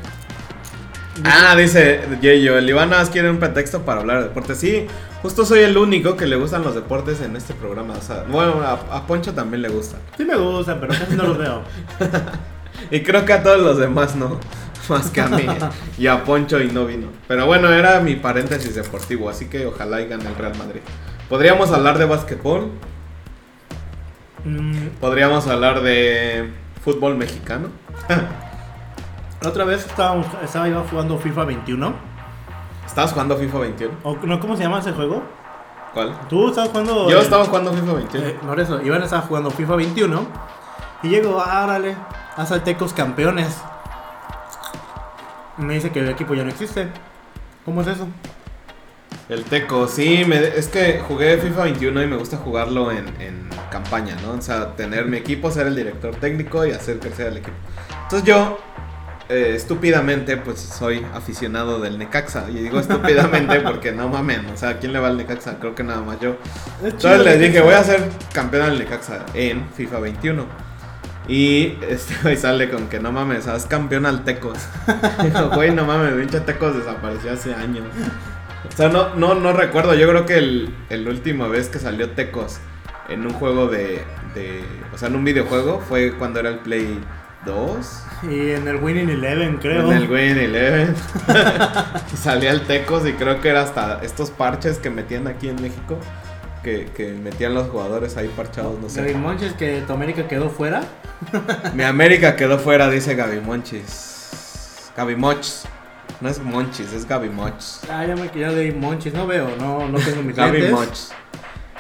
Ah, dice Yeyo, el Ivanas quiere un pretexto para hablar de deportes. Sí, justo soy el único que le gustan los deportes en este programa. O sea, bueno, a, a Poncho también le gustan. Sí me gustan, pero casi no los veo. Y creo que a todos los demás no. Más que a mí. y a Poncho y no vino. Pero bueno, era mi paréntesis deportivo. Así que ojalá y gane el Real Madrid. Podríamos hablar de básquetbol. Mm, Podríamos hablar de fútbol mexicano. la otra vez estaba, estaba yo jugando FIFA 21. ¿Estabas jugando FIFA 21? O, no, ¿Cómo se llama ese juego? ¿Cuál? Tú estabas jugando. Yo eh, estaba jugando FIFA 21. eh, por eso, Iván estaba jugando FIFA 21. Y llego, ah, órale, a Saltecos campeones. Me dice que el equipo ya no existe. ¿Cómo es eso? El Teco, sí, me- es que jugué FIFA 21 y me gusta jugarlo en, en campaña, ¿no? O sea, tener mi equipo, ser el director técnico y hacer crecer el equipo. Entonces yo, eh, estúpidamente, pues soy aficionado del Necaxa. Y digo estúpidamente porque no mamen, o sea, ¿quién le va al Necaxa? Creo que nada más yo. Entonces les dije, voy a ser campeón del Necaxa en FIFA 21. Y este güey sale con que no mames, haz campeón al Tecos. Digo, güey, no mames, pinche Tecos desapareció hace años. O sea, no, no, no recuerdo. Yo creo que el, el última vez que salió Tecos en un juego de, de. O sea, en un videojuego fue cuando era el Play 2. Y en el Winning Eleven, creo. En el Win Eleven. Salía el Tecos y creo que era hasta estos parches que metían aquí en México. que, que metían los jugadores ahí parchados, no Gaby sé. Monches que tu América quedó fuera. Mi América quedó fuera, dice Gaby Monchis. Gaby Mochs. No es Monchis, es Gaby Mochs. Ah, ya me ya leí Monches, no veo, no, no tengo mis Gaby. Mochs.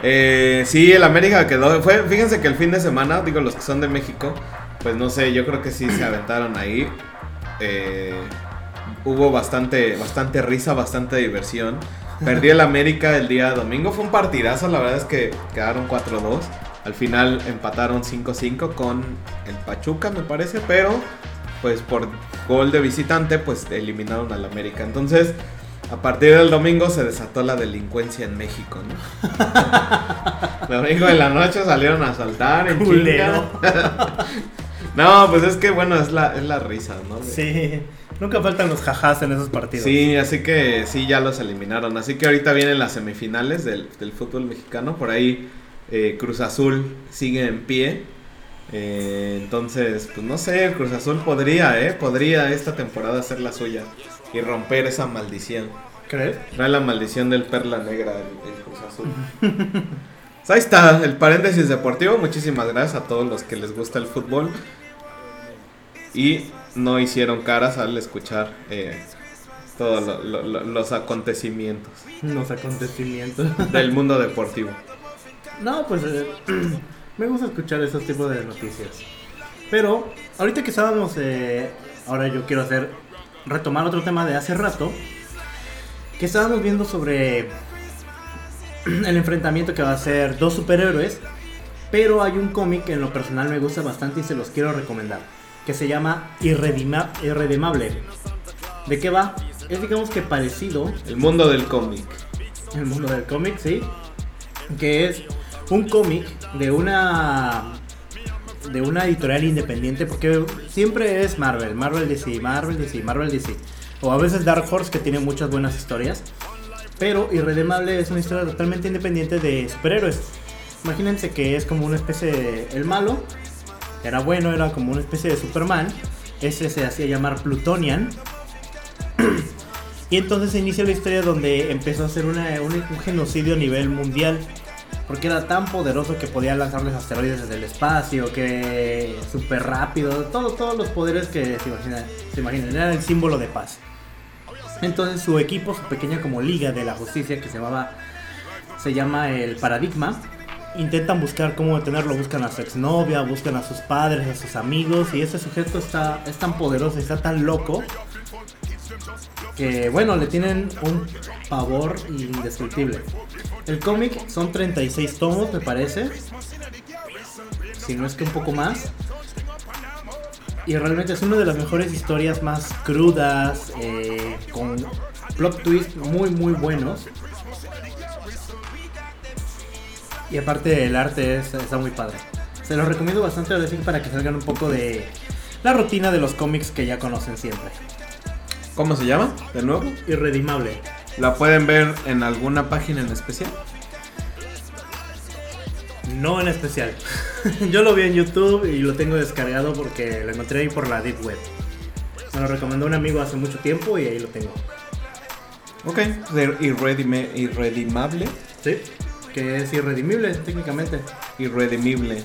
Eh, sí, el América quedó. Fue, fíjense que el fin de semana, digo, los que son de México, pues no sé, yo creo que sí se aventaron ahí. Eh, hubo bastante, bastante risa, bastante diversión. Perdí el América el día domingo. Fue un partidazo, la verdad es que quedaron 4-2. Al final empataron 5-5 con el Pachuca, me parece, pero pues por gol de visitante, pues eliminaron al América. Entonces, a partir del domingo se desató la delincuencia en México, ¿no? domingo en la noche salieron a saltar en chinga. No, pues es que bueno, es la, es la risa, ¿no? Sí, nunca faltan los jajás en esos partidos. Sí, así que sí, ya los eliminaron. Así que ahorita vienen las semifinales del, del fútbol mexicano. Por ahí eh, Cruz Azul sigue en pie. Eh, entonces, pues no sé, el Cruz Azul podría, ¿eh? Podría esta temporada hacer la suya y romper esa maldición. ¿Crees? Trae la maldición del perla negra del, del Cruz Azul. Pues ahí está, el paréntesis deportivo. Muchísimas gracias a todos los que les gusta el fútbol. Y no hicieron caras al escuchar eh, todos lo- lo- lo- los acontecimientos Los acontecimientos. del mundo deportivo. No, pues eh, me gusta escuchar esos tipos de noticias. Pero ahorita que estábamos, eh, ahora yo quiero hacer retomar otro tema de hace rato, que estábamos viendo sobre el enfrentamiento que va a ser dos superhéroes, pero hay un cómic que en lo personal me gusta bastante y se los quiero recomendar, que se llama Irredima- Irredimable. ¿De qué va? Es digamos que parecido El mundo del cómic. el mundo del cómic, sí. Que es un cómic de una de una editorial independiente porque siempre es Marvel, Marvel DC, Marvel DC, Marvel DC. O a veces Dark Horse que tiene muchas buenas historias. Pero Irredemable es una historia totalmente independiente de superhéroes. Imagínense que es como una especie de el malo era bueno, era como una especie de Superman. Ese se hacía llamar Plutonian. Y entonces se inicia la historia donde empezó a hacer un genocidio a nivel mundial. Porque era tan poderoso que podía lanzarles asteroides desde el espacio, que súper rápido, todo, todos los poderes que se imaginan, se imaginan. Era el símbolo de paz. Entonces su equipo, su pequeña como liga de la justicia que se llamaba, se llama el Paradigma, intentan buscar cómo detenerlo, buscan a su exnovia, buscan a sus padres, a sus amigos, y ese sujeto está, es tan poderoso, está tan loco, que bueno, le tienen un pavor indescriptible. El cómic son 36 tomos, me parece, si no es que un poco más. Y realmente es una de las mejores historias más crudas, eh, con plot twists muy muy buenos. Y aparte el arte es- está muy padre. Se los recomiendo bastante ahora sí para que salgan un poco de la rutina de los cómics que ya conocen siempre. ¿Cómo se llama? De nuevo. Irredimable. ¿La pueden ver en alguna página en especial? No en especial. Yo lo vi en YouTube y lo tengo descargado porque lo encontré ahí por la Deep Web. Me lo recomendó un amigo hace mucho tiempo y ahí lo tengo. Ok, de irredime- irredimable. Sí. Que es irredimible técnicamente. Irredimible.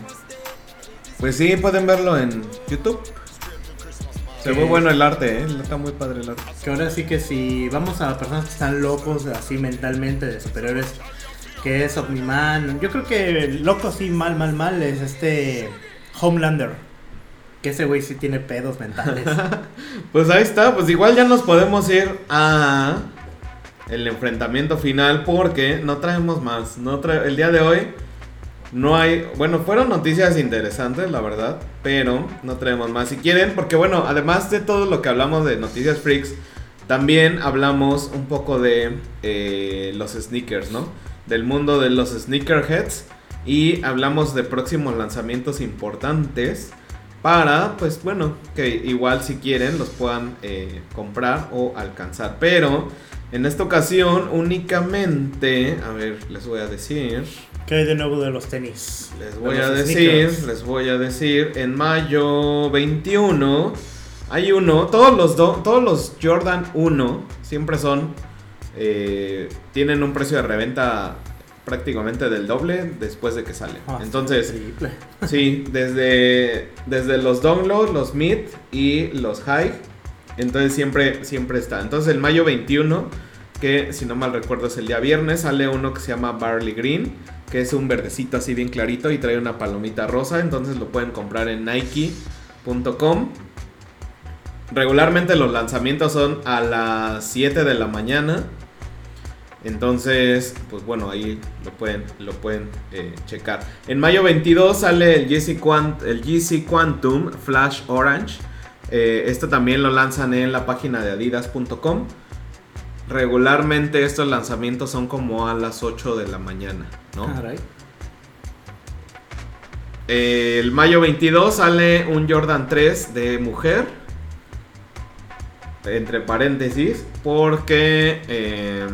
Pues sí, pueden verlo en YouTube. Se ve Sí. bueno el arte, ¿eh? Está muy padre el arte. Que ahora sí que si vamos a personas que están locos así mentalmente de superhéroes, que es Omniman, yo creo que loco así mal, mal, mal es este Homelander. Que ese güey sí tiene pedos mentales. Pues ahí está, pues igual ya nos podemos ir a el enfrentamiento final porque no traemos más. No el día de hoy no hay, bueno, fueron noticias interesantes, la verdad, pero no traemos más. Si quieren, porque bueno, además de todo lo que hablamos de noticias freaks, también hablamos un poco de eh, los sneakers, ¿no? Del mundo de los sneakerheads y hablamos de próximos lanzamientos importantes para, pues bueno, que igual si quieren los puedan eh, comprar o alcanzar. Pero en esta ocasión únicamente, a ver, les voy a decir, ¿Qué hay de nuevo de los tenis? les voy a decir, sneakers. les voy a decir, en mayo 21 hay uno, todos los, do- todos los Jordan 1 siempre son, eh, tienen un precio de reventa prácticamente del doble después de que sale. Ah, Entonces, sí, desde, desde los download, los mid y los high. Entonces siempre, siempre está. Entonces el mayo 21, que si no mal recuerdo es el día viernes, sale uno que se llama Barley Green, que es un verdecito así bien clarito y trae una palomita rosa. Entonces lo pueden comprar en nike.com. Regularmente los lanzamientos son a las 7 de la mañana. Entonces, pues bueno, ahí lo pueden, lo pueden eh, checar. En mayo 22 sale el GC, Quant- Quantum Flash Orange. Eh, esto también lo lanzan en la página de adidas.com. Regularmente estos lanzamientos son como a las 8 de la mañana, ¿no? Caray. Eh, el mayo 22 sale un Jordan 3 de mujer. Entre paréntesis. Porque. eh,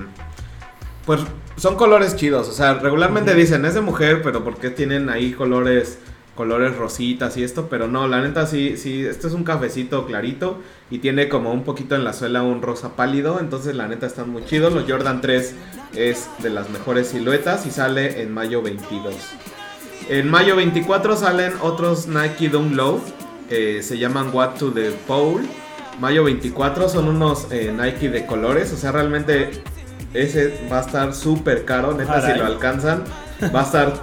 pues son colores chidos. O sea, regularmente dicen es de mujer, pero porque tienen ahí colores. Colores rositas y esto. Pero no, la neta sí, sí. Este es un cafecito clarito. Y tiene como un poquito en la suela un rosa pálido. Entonces la neta están muy chidos. Los Jordan 3 es de las mejores siluetas. Y sale en mayo 22. En mayo 24 salen otros Nike Dunk Low. eh, se llaman What to the Pole. Mayo 24 son unos eh, Nike de colores. O sea, realmente ese va a estar súper caro. Neta, si lo alcanzan, va a estar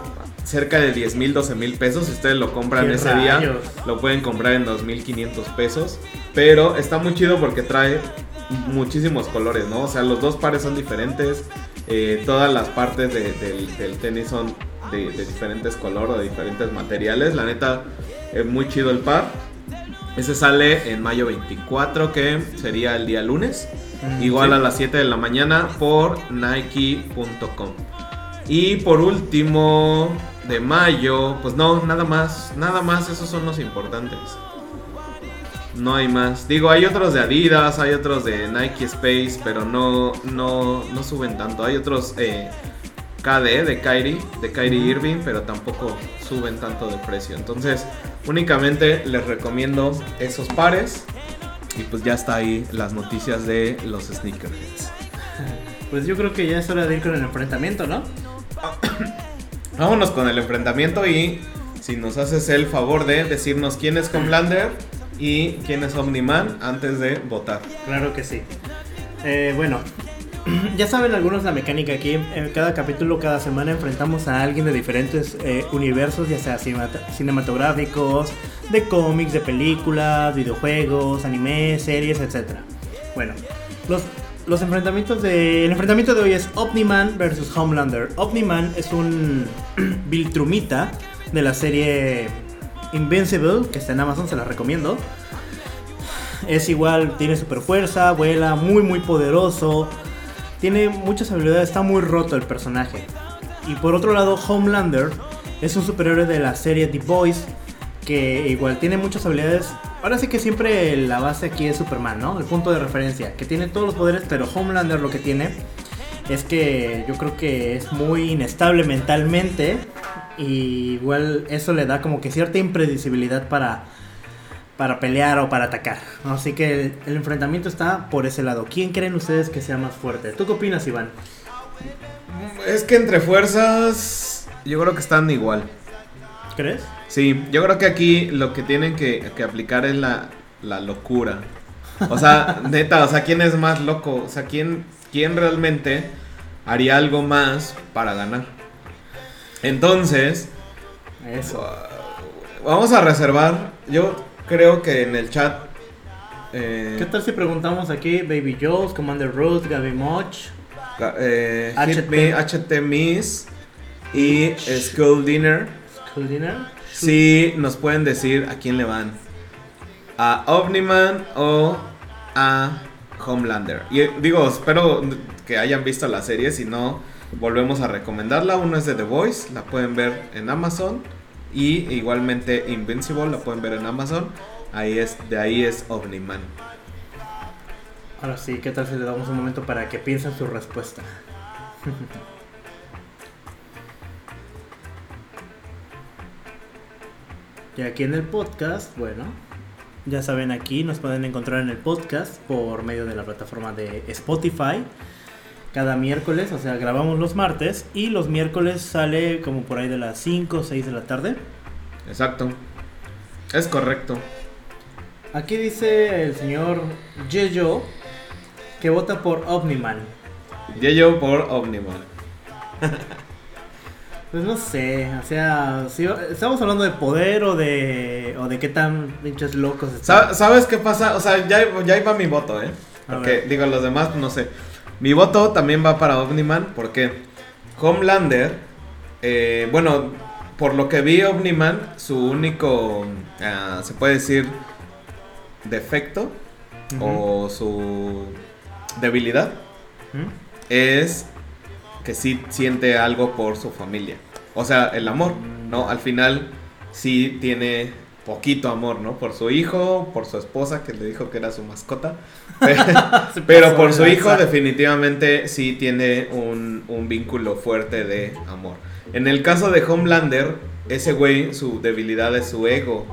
cerca de 10 mil, 12 mil pesos. Si ustedes lo compran ¡Qué ese día, lo pueden comprar en 2500 pesos. Pero está muy chido porque trae muchísimos colores, ¿no? O sea, los dos pares son diferentes. eh, todas las partes de- del, del tenis son de, de diferentes colores o de diferentes materiales. La neta, es muy chido el par. Ese sale en mayo 24, que sería el día lunes. Mm, Igual sí. a las 7 de la mañana por nike.com. Y por último, de mayo, pues no, nada más, nada más, esos son los importantes. No hay más. Digo, hay otros de Adidas, hay otros de Nike Space, pero no, no, no suben tanto. Hay otros eh, KD de Kyrie, de Kyrie Irving, pero tampoco suben tanto de precio. Entonces, únicamente les recomiendo esos pares. Y pues ya está ahí las noticias de los sneakerheads. Pues yo creo que ya es hora de ir con el enfrentamiento, ¿no? Vámonos con el enfrentamiento y si nos haces el favor de decirnos quién es Homelander y quién es Omniman antes de votar. Claro que sí. Eh, bueno, ya saben algunos la mecánica aquí. En cada capítulo, cada semana enfrentamos a alguien de diferentes eh, universos, ya sea cinematográficos, de cómics, de películas, videojuegos, anime, series, etc. Bueno, los, los enfrentamientos de... El enfrentamiento de hoy es Omniman versus Homelander. Omniman es un Viltrumita de la serie Invincible, que está en Amazon, se la recomiendo. Es igual, tiene super fuerza, vuela, muy muy poderoso. Tiene muchas habilidades, está muy roto el personaje. Y por otro lado, Homelander es un superhéroe de la serie The Boys que igual tiene muchas habilidades. Ahora sí que siempre la base aquí es Superman, ¿no? El punto de referencia, que tiene todos los poderes, pero Homelander lo que tiene es que yo creo que es muy inestable mentalmente y igual eso le da como que cierta impredecibilidad para para pelear o para atacar. Así que el, el enfrentamiento está por ese lado. ¿Quién creen ustedes que sea más fuerte? ¿Tú qué opinas, Iván? Es que entre fuerzas yo creo que están igual. ¿Crees? Sí, yo creo que aquí lo que tienen que, que aplicar es la, la locura. O sea, neta, o sea, ¿quién es más loco? O sea, ¿quién, quién realmente haría algo más para ganar? Entonces, Eso. vamos a reservar. Yo creo que en el chat. eh, ¿Qué tal si preguntamos aquí Baby Joe's, Commander Ruth, Gaby Moch? Eh, HT. Hit Me, HT Miss y School Dinner. School Dinner? Si nos pueden decir a quién le van. A Omniman o a Homelander. Y eh, digo, espero que hayan visto la serie. Si no, volvemos a recomendarla. Uno es de The Voice, la pueden ver en Amazon. Y igualmente Invincible, la pueden ver en Amazon. Ahí es, de ahí es Omniman. Ahora sí, ¿qué tal si le damos un momento para que piensen su respuesta? y aquí en el podcast, bueno, ya saben aquí nos pueden encontrar en el podcast por medio de la plataforma de Spotify. cada miércoles, o sea, grabamos los martes y los miércoles sale como por ahí de las 5 o 6 de la tarde. Exacto. Es correcto. Aquí dice el señor Yeyo que vota por Omniman. Yeyo por Omniman. Pues no sé, o sea, si estamos hablando de poder o de o de qué tan pinches locos están. ¿Sabes qué pasa? O sea, ya, ya iba mi voto, ¿eh? Porque digo, los demás no sé. Mi voto también va para Omniman porque Homelander, eh, bueno, por lo que vi Omniman, su único, ah, se puede decir, defecto o su debilidad es que sí siente algo por su familia. O sea, el amor, ¿no? Al final sí tiene poquito amor, ¿no? Por su hijo, por su esposa que le dijo que era su mascota. Pero por su hijo definitivamente sí tiene un, vínculo fuerte de amor. En el caso de Homelander, ese güey, su debilidad es su ego.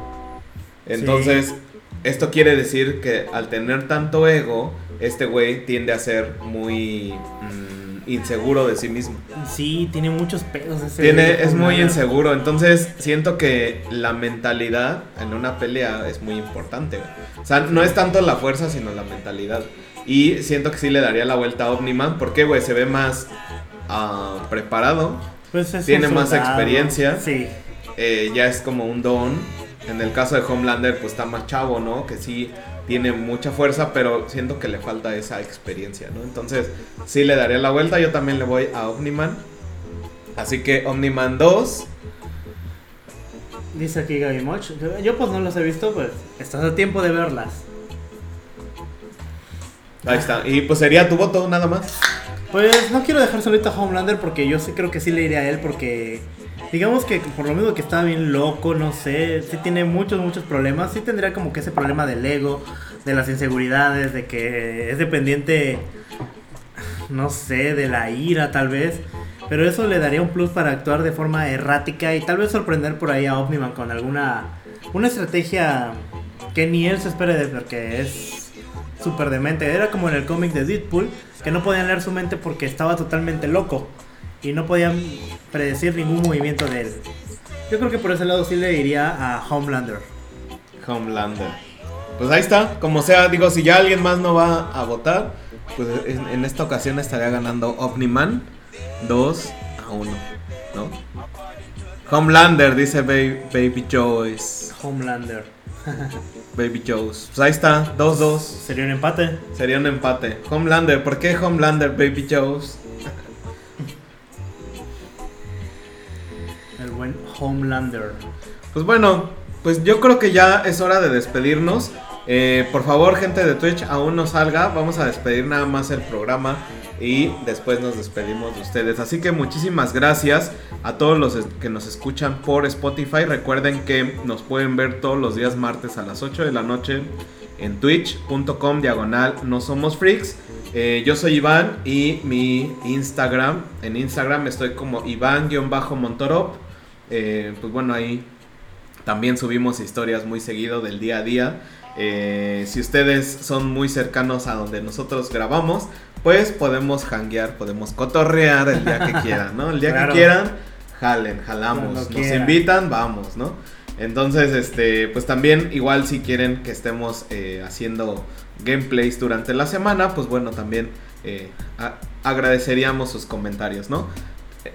Entonces, esto quiere decir que al tener tanto ego, este güey tiende a ser muy... Mm, inseguro de sí mismo. Sí, tiene muchos pedos ese tiene, Es muy inseguro, entonces siento que la mentalidad en una pelea es muy importante. O sea, no es tanto la fuerza, sino la mentalidad. Y siento que sí le daría la vuelta a Omniman, porque, güey, se ve más uh, preparado, pues tiene más experiencia, sí. Eh, ya es como un don. En el caso de Homelander, pues está más chavo, ¿no? Que sí tiene mucha fuerza, pero siento que le falta esa experiencia, ¿no? Entonces, sí le daría la vuelta. Yo también le voy a Omniman. Así que Omniman 2. Dice aquí Gaby Moch. Yo pues no los he visto, pues estás a tiempo de verlas. Ahí está. Y pues sería tu voto nada más. Pues no quiero dejar solito a Homelander porque yo sí creo que sí le iré a él porque digamos que por lo mismo que está bien loco, no sé, sí tiene muchos, muchos problemas, sí tendría como que ese problema del ego, de las inseguridades, de que es dependiente, no sé, de la ira tal vez. Pero eso le daría un plus para actuar de forma errática y tal vez sorprender por ahí a Omniman con alguna una estrategia que ni él se espere de porque es súper demente. Era como en el cómic de Deadpool, que no podían leer su mente porque estaba totalmente loco y no podían predecir ningún movimiento de él. Yo creo que por ese lado sí le iría a Homelander. Homelander. Pues ahí está, como sea, digo, si ya alguien más no va a votar, pues en, esta ocasión estaría ganando Omniman 2 a 1, ¿no? Homelander, dice Baby, Joyce. Homelander. Baby Joyce. Pues ahí está, 2-2. Sería un empate. Sería un empate. Homelander, ¿por qué Homelander, Baby Joyce? Homelander. Pues bueno, pues yo creo que ya es hora de despedirnos. Eh, por favor, gente de Twitch, aún no salga. Vamos a despedir nada más el programa y después nos despedimos de ustedes. Así que muchísimas gracias a todos los que nos escuchan por Spotify. Recuerden que nos pueden ver todos los días martes a las 8 de la noche en twitch.com diagonal no somos freaks. Eh, yo soy Iván y mi Instagram, en Instagram estoy como Iván-Montorop. Eh, pues bueno, ahí también subimos historias muy seguido del día a día. Eh, si ustedes son muy cercanos a donde nosotros grabamos, pues podemos hanguear, podemos cotorrear el día que quieran, ¿no? El día que quieran, jalen, jalamos. Nos invitan, vamos, ¿no? Entonces, este, pues también igual si quieren que estemos eh, haciendo gameplays durante la semana, pues bueno, también agradeceríamos sus comentarios, ¿no?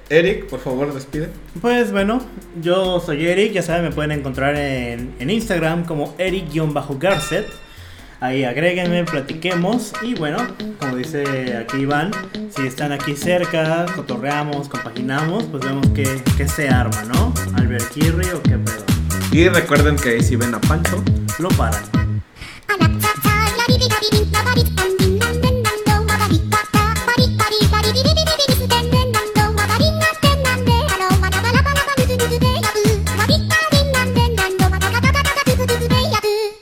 Eric, por favor, despide. Pues bueno, yo soy Eric, ya saben, me pueden encontrar en, Instagram como Eric-Garcet. Ahí agréguenme, platiquemos y bueno, como dice aquí Iván, si están aquí cerca, cotorreamos, compaginamos, pues vemos que, se arma, ¿no? Albert Kirri o qué pedo. Y recuerden que si ven a Pancho, lo paran.